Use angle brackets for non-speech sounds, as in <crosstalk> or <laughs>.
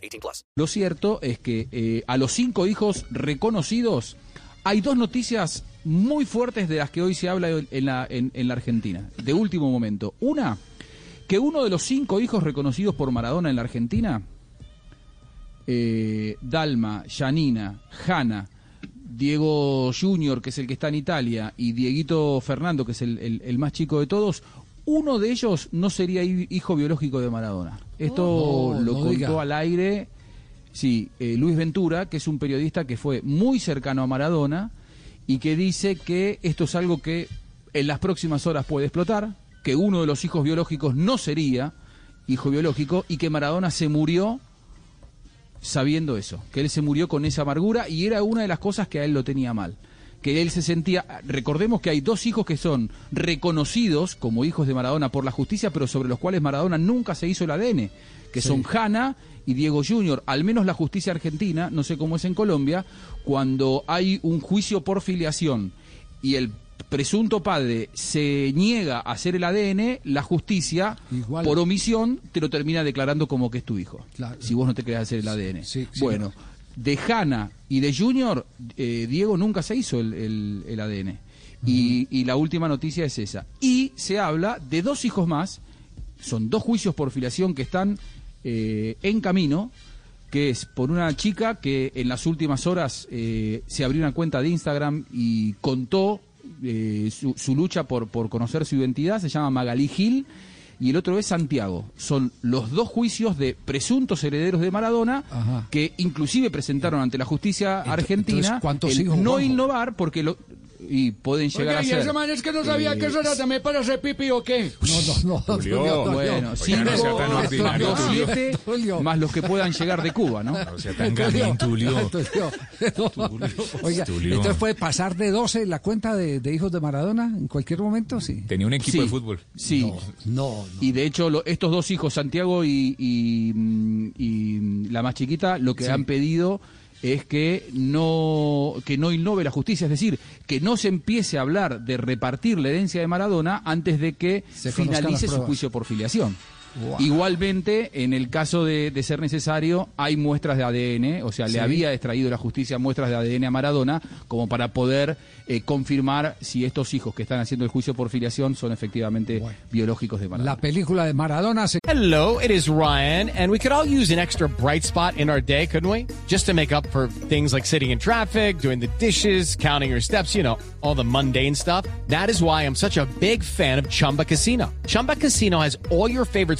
18 plus. Lo cierto es que eh, a los cinco hijos reconocidos hay dos noticias muy fuertes de las que hoy se habla en la, en- en la Argentina, de último momento. Una, que uno de los cinco hijos reconocidos por Maradona en la Argentina, eh, Dalma, Janina, Hanna, Diego Junior, que es el que está en Italia, y Dieguito Fernando, que es el más chico de todos, uno de ellos no sería hi- hijo biológico de Maradona. Esto Oh, lo no contó diga. al aire, sí, eh, Luis Ventura, que es un periodista que fue muy cercano a Maradona y que dice que esto es algo que en las próximas horas puede explotar, que uno de los hijos biológicos no sería hijo biológico y que Maradona se murió sabiendo eso, que él se murió con esa amargura y era una de las cosas que a él lo tenía mal. Que él se sentía, recordemos que hay dos hijos que son reconocidos como hijos de Maradona por la justicia, pero sobre los cuales Maradona nunca se hizo el ADN, que son Hanna y Diego Junior. Al menos la justicia argentina, no sé cómo es en Colombia, cuando hay un juicio por filiación y el presunto padre se niega a hacer el ADN, la justicia, Igual. por omisión, te lo termina declarando como que es tu hijo. Claro. Si vos no te querés hacer el ADN. Sí, sí. bueno, de Hanna y de Junior, eh, Diego nunca se hizo el, el- el ADN. Y, y la última noticia es esa. Y se habla de dos hijos más, son dos juicios por filiación que están eh, en camino, que es por una chica que en las últimas horas eh, se abrió una cuenta de Instagram y contó eh, su, su lucha por, por conocer su identidad, se llama Magalí Gil, y el otro es Santiago. Son los dos juicios de presuntos herederos de Maradona Ajá. que inclusive presentaron ante la justicia Ent- argentina entonces, ¿cuántos el hijos, no Juanjo? innovar porque lo y pueden llegar Oiga, a y ser ese man es que no sabía que eso era también para hacer pipí o qué. No, no, no. <laughs> Julio, Tulio. bueno, cinco, no sea tan ordinario, dos, Tulio. siete, más los que puedan llegar de Cuba, ¿no? O sea, tan gamín, <laughs> Tulio. Oiga, Tulio. entonces puede pasar de 12 la cuenta de, de hijos de Maradona en cualquier momento, sí. Tenía un equipo Sí. de fútbol. Sí. No, no. Y de hecho, lo- estos dos hijos, Santiago y, y, y, la más chiquita, lo que Sí. han pedido es que no, que no innove la justicia, es decir, que no se empiece a hablar de repartir la herencia de Maradona antes de que Se finalice su juicio por filiación. Wow. Igualmente, en el caso de, de ser necesario, hay muestras de ADN, o sea, Sí. le había extraído la justicia muestras de ADN a Maradona como para poder eh, confirmar si estos hijos que están haciendo el juicio por filiación son efectivamente biológicos de Maradona. La película de Maradona se Hello, it is Ryan, and we could all use an extra bright spot in our day, couldn't we? Just to make up for things like sitting in traffic, doing the dishes, counting your steps, you know, all the mundane stuff. That is why I'm such a big fan of Chumba Casino. Chumba Casino has all your favorite